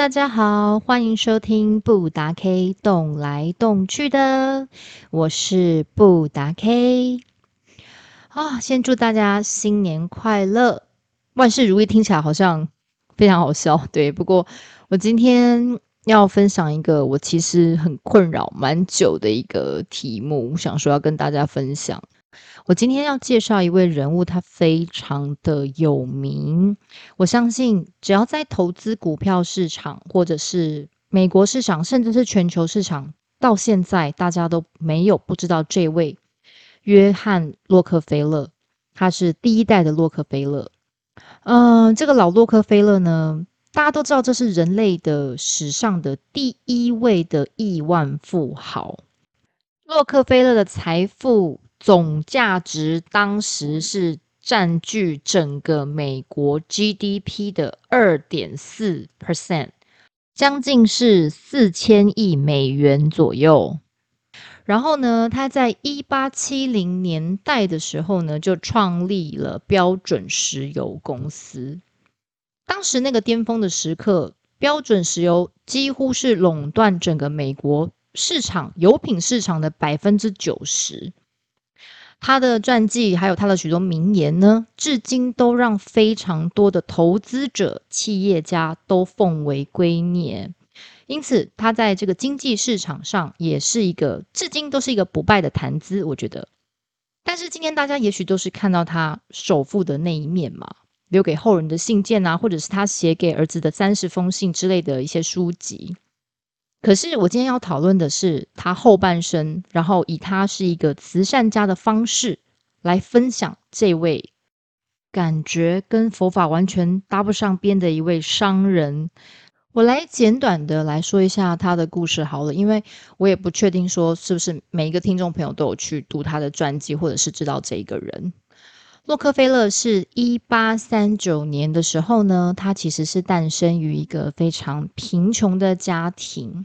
大家好，欢迎收听布达 K 动来动去的，我是布达 K。啊，先祝大家新年快乐，万事如意，听起来好像非常好笑。对，不过我今天要分享一个我其实很困扰蛮久的一个题目，想说要跟大家分享。我今天要介绍一位人物，他非常的有名。我相信，只要在投资股票市场，或者是美国市场，甚至是全球市场，到现在大家都没有不知道这位约翰洛克菲勒。他是第一代的洛克菲勒。嗯，这个老洛克菲勒呢，大家都知道，这是人类的史上的第一位的亿万富豪。洛克菲勒的财富。总价值当时是占据整个美国 GDP 的二点四 percent，将近是四千亿美元左右。然后呢，他在一八七零年代的时候呢，就创立了标准石油公司。当时那个巅峰的时刻，标准石油几乎是垄断整个美国市场油品市场的百分之九十。他的传记还有他的许多名言呢，至今都让非常多的投资者、企业家都奉为圭臬。因此，他在这个经济市场上也是一个至今都是一个不败的谈资。我觉得，但是今天大家也许都是看到他首富的那一面嘛，留给后人的信件啊，或者是他写给儿子的三十封信之类的一些书籍。可是我今天要讨论的是他后半生，然后以他是一个慈善家的方式来分享这位感觉跟佛法完全搭不上边的一位商人。我来简短的来说一下他的故事好了，因为我也不确定说是不是每一个听众朋友都有去读他的传记，或者是知道这一个人。洛克菲勒是一八三九年的时候呢，他其实是诞生于一个非常贫穷的家庭。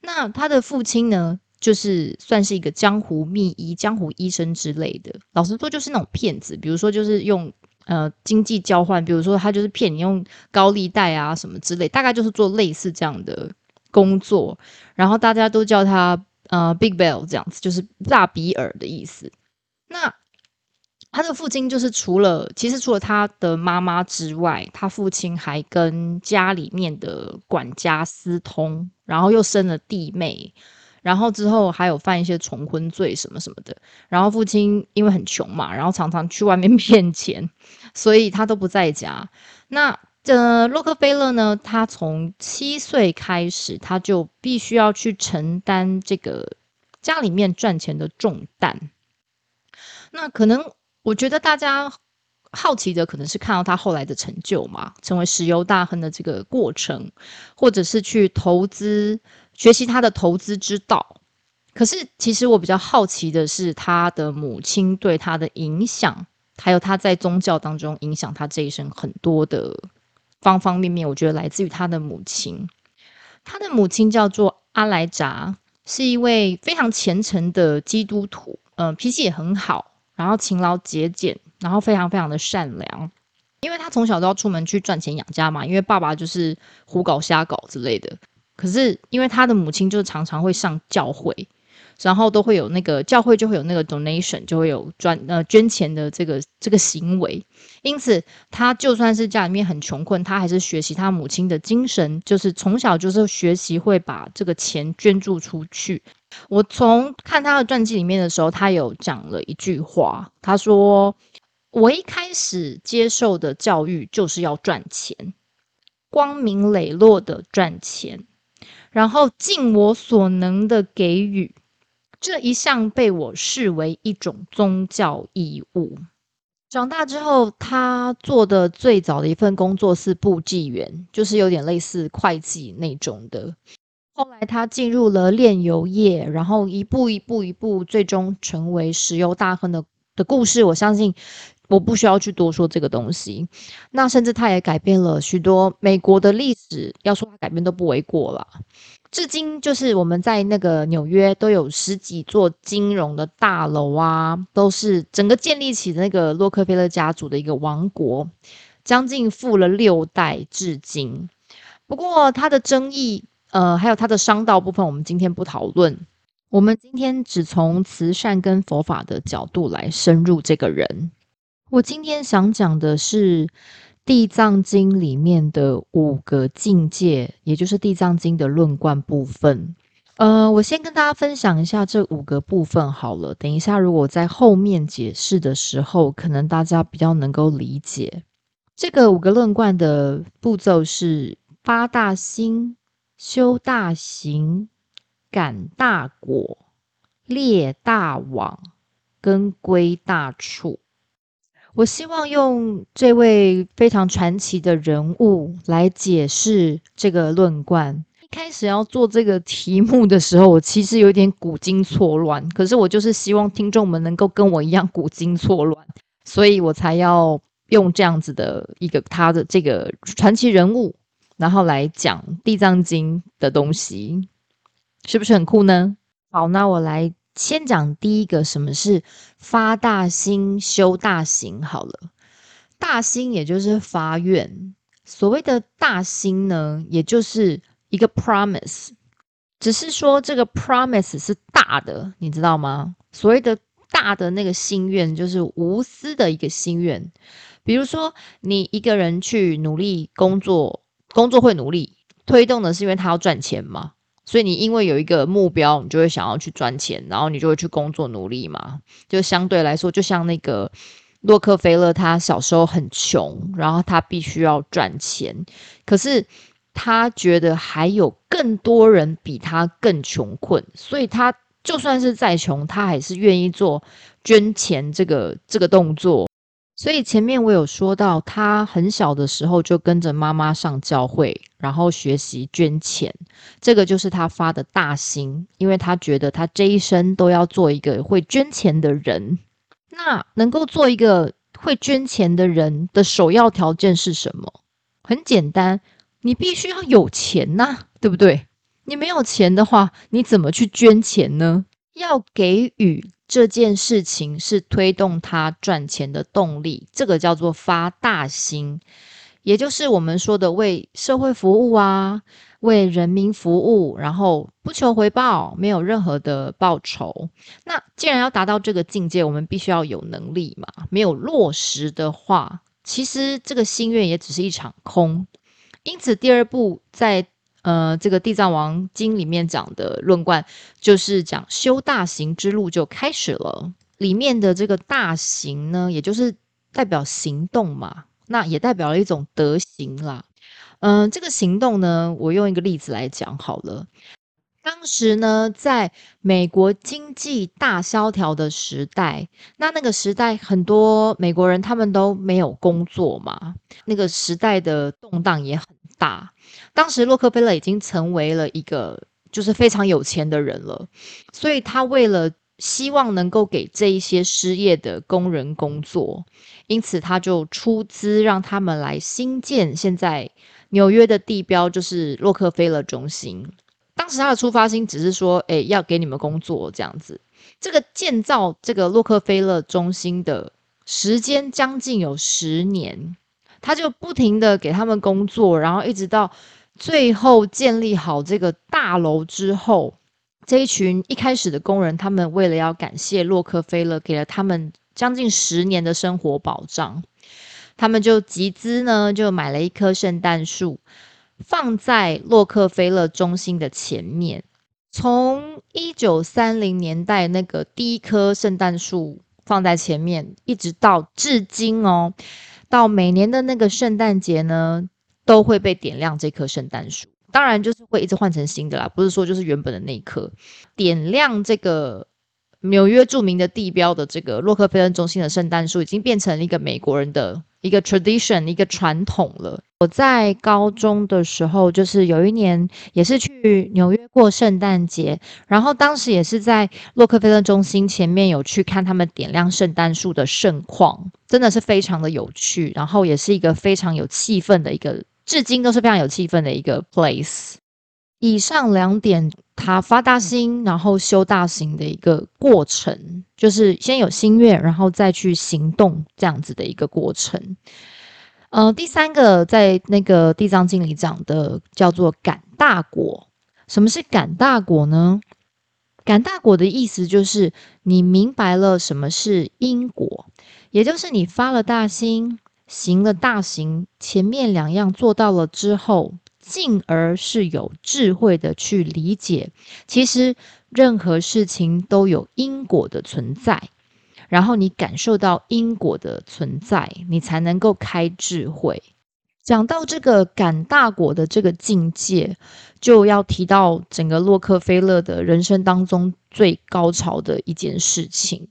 那他的父亲呢，就是算是一个江湖秘医、江湖医生之类的。老实说，就是那种骗子，比如说就是用呃经济交换，比如说他就是骗你用高利贷啊什么之类，大概就是做类似这样的工作。然后大家都叫他呃 Big Bill 这样子，就是大比尔的意思。那他的父亲就是除了，其实除了他的妈妈之外，他父亲还跟家里面的管家私通，然后又生了弟妹，然后之后还有犯一些重婚罪什么什么的。然后父亲因为很穷嘛，然后常常去外面 骗钱，所以他都不在家。那这洛克菲勒呢，他从七岁开始，他就必须要去承担这个家里面赚钱的重担。那可能。我觉得大家好奇的可能是看到他后来的成就嘛，成为石油大亨的这个过程，或者是去投资学习他的投资之道。可是，其实我比较好奇的是他的母亲对他的影响，还有他在宗教当中影响他这一生很多的方方面面。我觉得来自于他的母亲，他的母亲叫做阿莱扎，是一位非常虔诚的基督徒，嗯，脾气也很好。然后勤劳节俭，然后非常非常的善良，因为他从小都要出门去赚钱养家嘛，因为爸爸就是胡搞瞎搞之类的。可是因为他的母亲就常常会上教会。然后都会有那个教会就会有那个 donation，就会有专呃捐钱的这个这个行为。因此，他就算是家里面很穷困，他还是学习他母亲的精神，就是从小就是学习会把这个钱捐助出去。我从看他的传记里面的时候，他有讲了一句话，他说：“我一开始接受的教育就是要赚钱，光明磊落的赚钱，然后尽我所能的给予。”这一项被我视为一种宗教义务。长大之后，他做的最早的一份工作是部记员，就是有点类似会计那种的。后来他进入了炼油业，然后一步一步一步，最终成为石油大亨的的故事。我相信我不需要去多说这个东西。那甚至他也改变了许多美国的历史，要说他改变都不为过了。至今，就是我们在那个纽约都有十几座金融的大楼啊，都是整个建立起那个洛克菲勒家族的一个王国，将近富了六代至今。不过他的争议，呃，还有他的商道部分，我们今天不讨论。我们今天只从慈善跟佛法的角度来深入这个人。我今天想讲的是《地藏经》里面的五个境界，也就是《地藏经》的论贯部分。呃，我先跟大家分享一下这五个部分好了。等一下，如果在后面解释的时候，可能大家比较能够理解。这个五个论贯的步骤是八大心、修大行、感大果、列大网、跟归大处。我希望用这位非常传奇的人物来解释这个论贯。开始要做这个题目的时候，我其实有点古今错乱。可是我就是希望听众们能够跟我一样古今错乱，所以我才要用这样子的一个他的这个传奇人物，然后来讲《地藏经》的东西，是不是很酷呢？好，那我来先讲第一个，什么是发大心、修大行？好了，大心也就是发愿。所谓的大心呢，也就是一个 promise，只是说这个 promise 是大的，你知道吗？所谓的大的那个心愿，就是无私的一个心愿。比如说，你一个人去努力工作，工作会努力推动的是因为他要赚钱嘛，所以你因为有一个目标，你就会想要去赚钱，然后你就会去工作努力嘛。就相对来说，就像那个洛克菲勒，他小时候很穷，然后他必须要赚钱，可是。他觉得还有更多人比他更穷困，所以他就算是再穷，他还是愿意做捐钱这个这个动作。所以前面我有说到，他很小的时候就跟着妈妈上教会，然后学习捐钱，这个就是他发的大心，因为他觉得他这一生都要做一个会捐钱的人。那能够做一个会捐钱的人的首要条件是什么？很简单。你必须要有钱呐，对不对？你没有钱的话，你怎么去捐钱呢？要给予这件事情是推动他赚钱的动力，这个叫做发大心，也就是我们说的为社会服务啊，为人民服务，然后不求回报，没有任何的报酬。那既然要达到这个境界，我们必须要有能力嘛。没有落实的话，其实这个心愿也只是一场空。因此，第二步在呃这个《地藏王经》里面讲的论贯，就是讲修大行之路就开始了。里面的这个大行呢，也就是代表行动嘛，那也代表了一种德行啦。嗯，这个行动呢，我用一个例子来讲好了。当时呢，在美国经济大萧条的时代，那那个时代很多美国人他们都没有工作嘛，那个时代的动荡也很大。当时洛克菲勒已经成为了一个就是非常有钱的人了，所以他为了希望能够给这一些失业的工人工作，因此他就出资让他们来新建现在纽约的地标，就是洛克菲勒中心。当时他的出发心只是说，哎，要给你们工作这样子。这个建造这个洛克菲勒中心的时间将近有十年，他就不停的给他们工作，然后一直到最后建立好这个大楼之后，这一群一开始的工人，他们为了要感谢洛克菲勒给了他们将近十年的生活保障，他们就集资呢，就买了一棵圣诞树。放在洛克菲勒中心的前面，从一九三零年代那个第一棵圣诞树放在前面，一直到至今哦，到每年的那个圣诞节呢，都会被点亮这棵圣诞树。当然，就是会一直换成新的啦，不是说就是原本的那一棵。点亮这个纽约著名的地标的这个洛克菲勒中心的圣诞树，已经变成了一个美国人的。一个 tradition，一个传统了。我在高中的时候，就是有一年也是去纽约过圣诞节，然后当时也是在洛克菲勒中心前面有去看他们点亮圣诞树的盛况，真的是非常的有趣，然后也是一个非常有气氛的一个，至今都是非常有气氛的一个 place。以上两点，他发大心，然后修大行的一个过程，就是先有心愿，然后再去行动这样子的一个过程。呃，第三个在那个地藏经里讲的叫做感大果。什么是感大果呢？感大果的意思就是你明白了什么是因果，也就是你发了大心，行了大行，前面两样做到了之后，进而是有智慧的去理解，其实任何事情都有因果的存在。然后你感受到因果的存在，你才能够开智慧。讲到这个感大果的这个境界，就要提到整个洛克菲勒的人生当中最高潮的一件事情，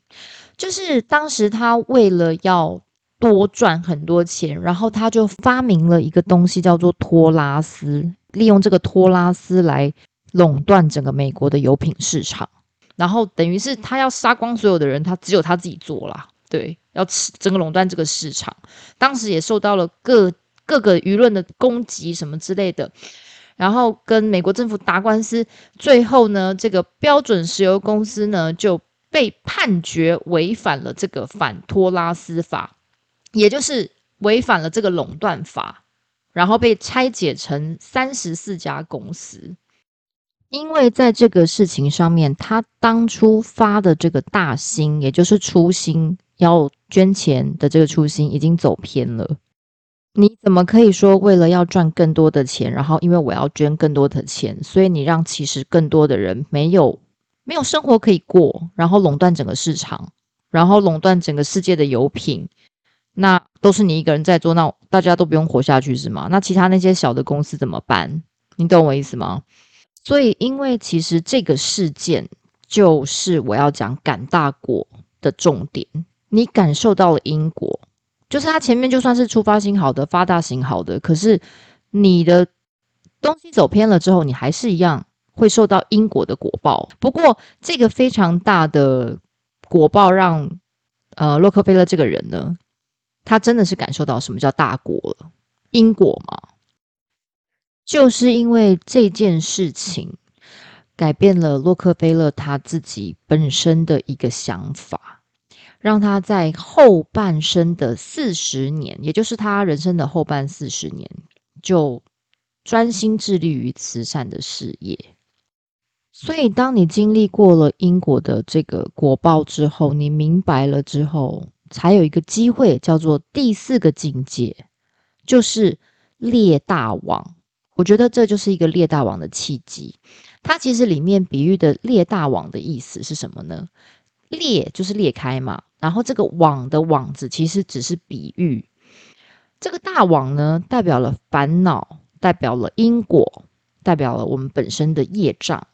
就是当时他为了要多赚很多钱，然后他就发明了一个东西叫做托拉斯，利用这个托拉斯来垄断整个美国的油品市场。然后等于是他要杀光所有的人，他只有他自己做啦。对，要吃整个垄断这个市场。当时也受到了各各个舆论的攻击什么之类的，然后跟美国政府打官司，最后呢，这个标准石油公司呢就被判决违反了这个反托拉斯法，也就是违反了这个垄断法，然后被拆解成三十四家公司。因为在这个事情上面，他当初发的这个大心，也就是初心要捐钱的这个初心，已经走偏了。你怎么可以说为了要赚更多的钱，然后因为我要捐更多的钱，所以你让其实更多的人没有没有生活可以过，然后垄断整个市场，然后垄断整个世界的油品，那都是你一个人在做，那大家都不用活下去是吗？那其他那些小的公司怎么办？你懂我意思吗？所以，因为其实这个事件就是我要讲感大果的重点。你感受到了因果，就是他前面就算是出发心好的、发大心好的，可是你的东西走偏了之后，你还是一样会受到因果的果报。不过，这个非常大的果报让呃洛克菲勒这个人呢，他真的是感受到什么叫大果了，因果嘛。就是因为这件事情改变了洛克菲勒他自己本身的一个想法，让他在后半生的四十年，也就是他人生的后半四十年，就专心致力于慈善的事业。所以，当你经历过了因果的这个果报之后，你明白了之后，才有一个机会，叫做第四个境界，就是列大王。我觉得这就是一个列大王的契机。它其实里面比喻的列大王的意思是什么呢？裂就是裂开嘛，然后这个网的网字其实只是比喻。这个大网呢，代表了烦恼，代表了因果，代表了我们本身的业障。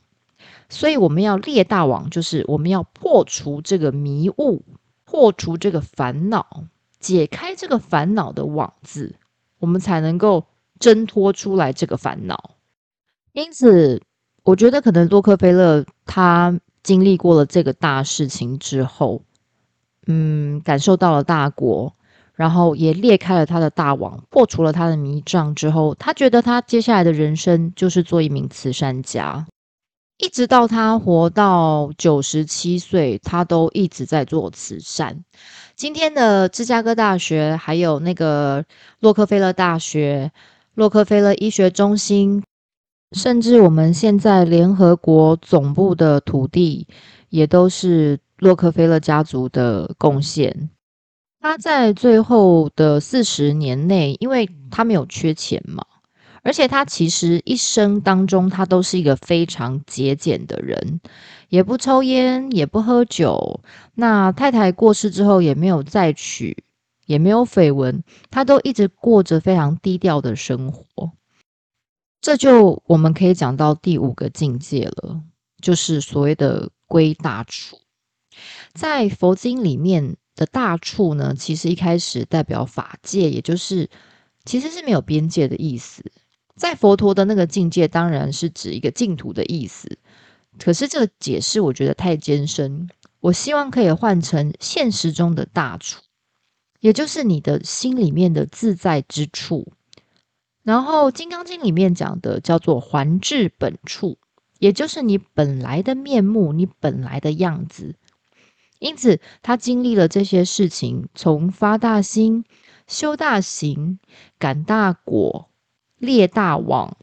所以我们要列大网，就是我们要破除这个迷雾，破除这个烦恼，解开这个烦恼的网字，我们才能够。挣脱出来这个烦恼，因此我觉得可能洛克菲勒他经历过了这个大事情之后，嗯，感受到了大国，然后也裂开了他的大网，破除了他的迷障之后，他觉得他接下来的人生就是做一名慈善家，一直到他活到九十七岁，他都一直在做慈善。今天的芝加哥大学还有那个洛克菲勒大学。洛克菲勒医学中心，甚至我们现在联合国总部的土地，也都是洛克菲勒家族的贡献。他在最后的四十年内，因为他没有缺钱嘛，而且他其实一生当中，他都是一个非常节俭的人，也不抽烟，也不喝酒。那太太过世之后，也没有再娶。也没有绯闻，他都一直过着非常低调的生活。这就我们可以讲到第五个境界了，就是所谓的归大处。在佛经里面的大处呢，其实一开始代表法界，也就是其实是没有边界的意思。在佛陀的那个境界，当然是指一个净土的意思。可是这个解释我觉得太艰深，我希望可以换成现实中的大处。也就是你的心里面的自在之处，然后《金刚经》里面讲的叫做还至本处，也就是你本来的面目，你本来的样子。因此，他经历了这些事情，从发大心、修大行、感大果、列大网，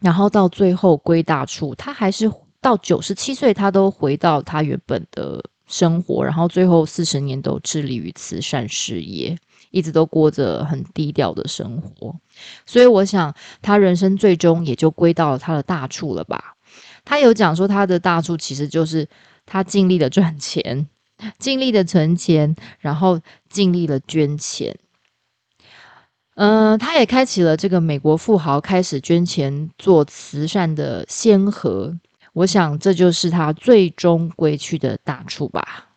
然后到最后归大处。他还是到九十七岁，他都回到他原本的生活，然后最后四十年都致力于慈善事业，一直都过着很低调的生活。所以我想，他人生最终也就归到了他的大处了吧。他有讲说，他的大处其实就是他尽力的赚钱。尽力的存钱，然后尽力的捐钱。嗯，他也开启了这个美国富豪开始捐钱做慈善的先河。我想这就是他最终归去的大处吧。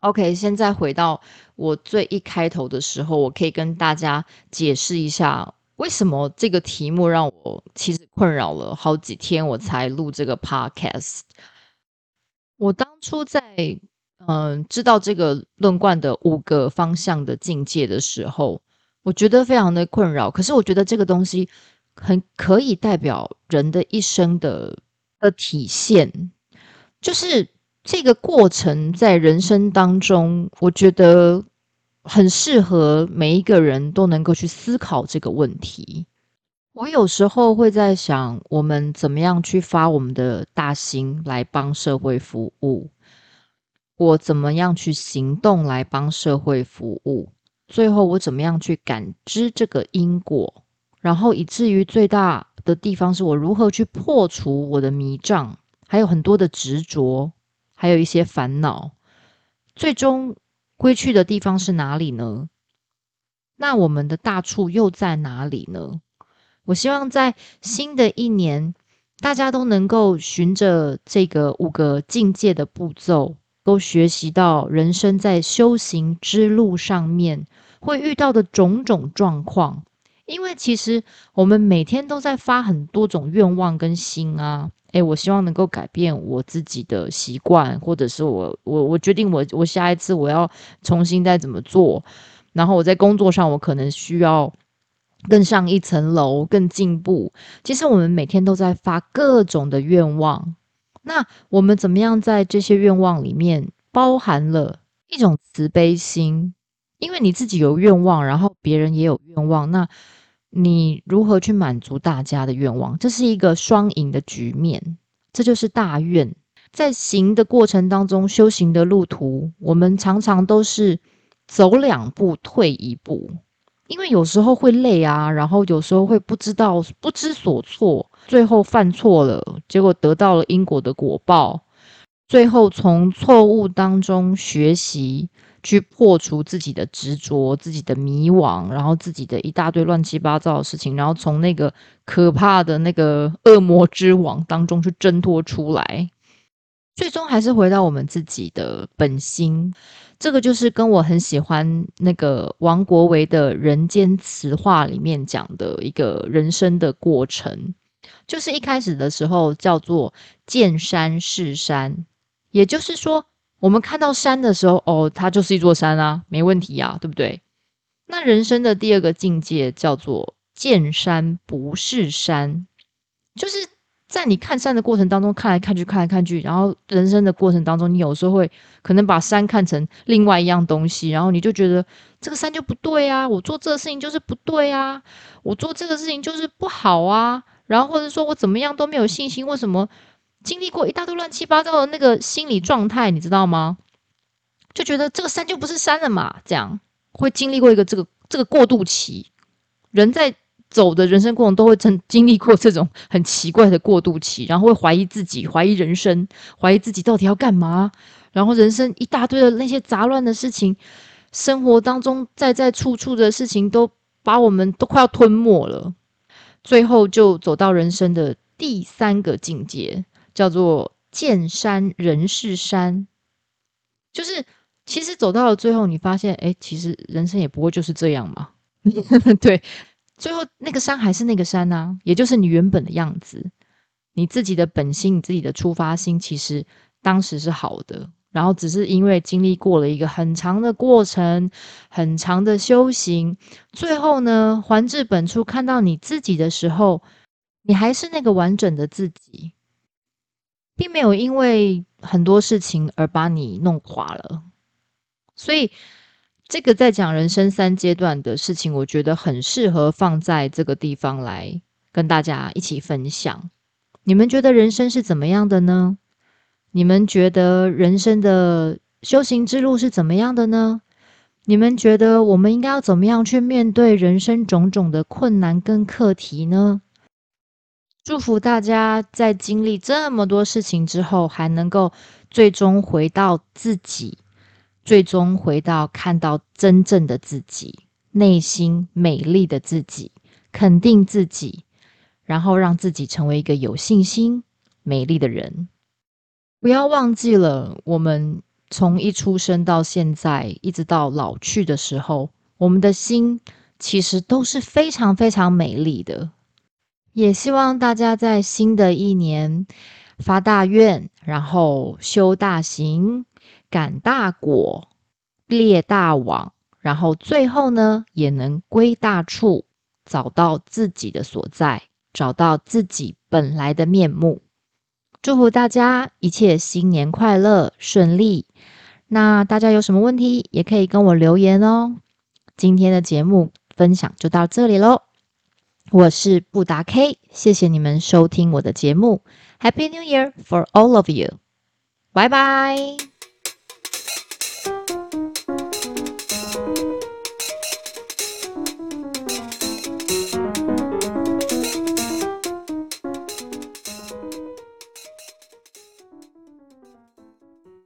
OK，现在回到我最一开头的时候，我可以跟大家解释一下，为什么这个题目让我其实困扰了好几天，我才录这个 Podcast。我当初在嗯知道这个论贯的五个方向的境界的时候，我觉得非常的困扰。可是我觉得这个东西很可以代表人的一生的的体现，就是这个过程在人生当中，我觉得很适合每一个人都能够去思考这个问题。我有时候会在想，我们怎么样去发我们的大心来帮社会服务？我怎么样去行动来帮社会服务？最后我怎么样去感知这个因果？然后以至于最大的地方是我如何去破除我的迷障，还有很多的执着，还有一些烦恼。最终归去的地方是哪里呢？那我们的大处又在哪里呢？我希望在新的一年，大家都能够循着这个五个境界的步骤，都学习到人生在修行之路上面会遇到的种种状况。因为其实我们每天都在发很多种愿望跟心啊，诶，我希望能够改变我自己的习惯，或者是我我我决定我我下一次我要重新再怎么做，然后我在工作上我可能需要。更上一层楼，更进步。其实我们每天都在发各种的愿望。那我们怎么样在这些愿望里面包含了一种慈悲心？因为你自己有愿望，然后别人也有愿望，那你如何去满足大家的愿望？这是一个双赢的局面。这就是大愿。在行的过程当中，修行的路途，我们常常都是走两步退一步。因为有时候会累啊，然后有时候会不知道不知所措，最后犯错了，结果得到了因果的果报。最后从错误当中学习，去破除自己的执着、自己的迷惘，然后自己的一大堆乱七八糟的事情，然后从那个可怕的那个恶魔之网当中去挣脱出来。最终还是回到我们自己的本心，这个就是跟我很喜欢那个王国维的人间词话里面讲的一个人生的过程，就是一开始的时候叫做见山是山，也就是说我们看到山的时候，哦，它就是一座山啊，没问题呀，对不对？那人生的第二个境界叫做见山不是山，就是。在你看山的过程当中，看来看去，看来看去，然后人生的过程当中，你有时候会可能把山看成另外一样东西，然后你就觉得这个山就不对啊，我做这个事情就是不对啊，我做这个事情就是不好啊，然后或者说我怎么样都没有信心，为什么经历过一大堆乱七八糟的那个心理状态，你知道吗？就觉得这个山就不是山了嘛，这样会经历过一个这个这个过渡期，人在。走的人生过程都会曾经历过这种很奇怪的过渡期，然后会怀疑自己，怀疑人生，怀疑自己到底要干嘛，然后人生一大堆的那些杂乱的事情，生活当中在在处处的事情都把我们都快要吞没了，最后就走到人生的第三个境界，叫做见山人是山，就是其实走到了最后，你发现，哎，其实人生也不过就是这样嘛，对。最后，那个山还是那个山呐，也就是你原本的样子。你自己的本心，你自己的出发心，其实当时是好的。然后只是因为经历过了一个很长的过程，很长的修行，最后呢，还至本处，看到你自己的时候，你还是那个完整的自己，并没有因为很多事情而把你弄垮了。所以。这个在讲人生三阶段的事情，我觉得很适合放在这个地方来跟大家一起分享。你们觉得人生是怎么样的呢？你们觉得人生的修行之路是怎么样的呢？你们觉得我们应该要怎么样去面对人生种种的困难跟课题呢？祝福大家在经历这么多事情之后，还能够最终回到自己。最终回到看到真正的自己，内心美丽的自己，肯定自己，然后让自己成为一个有信心、美丽的人。不要忘记了，我们从一出生到现在，一直到老去的时候，我们的心其实都是非常非常美丽的。也希望大家在新的一年发大愿，然后修大行。感大果，列大网，然后最后呢，也能归大处，找到自己的所在，找到自己本来的面目。祝福大家一切新年快乐顺利。那大家有什么问题，也可以跟我留言哦。今天的节目分享就到这里喽。我是布达 K，谢谢你们收听我的节目。Happy New Year for all of you！拜拜。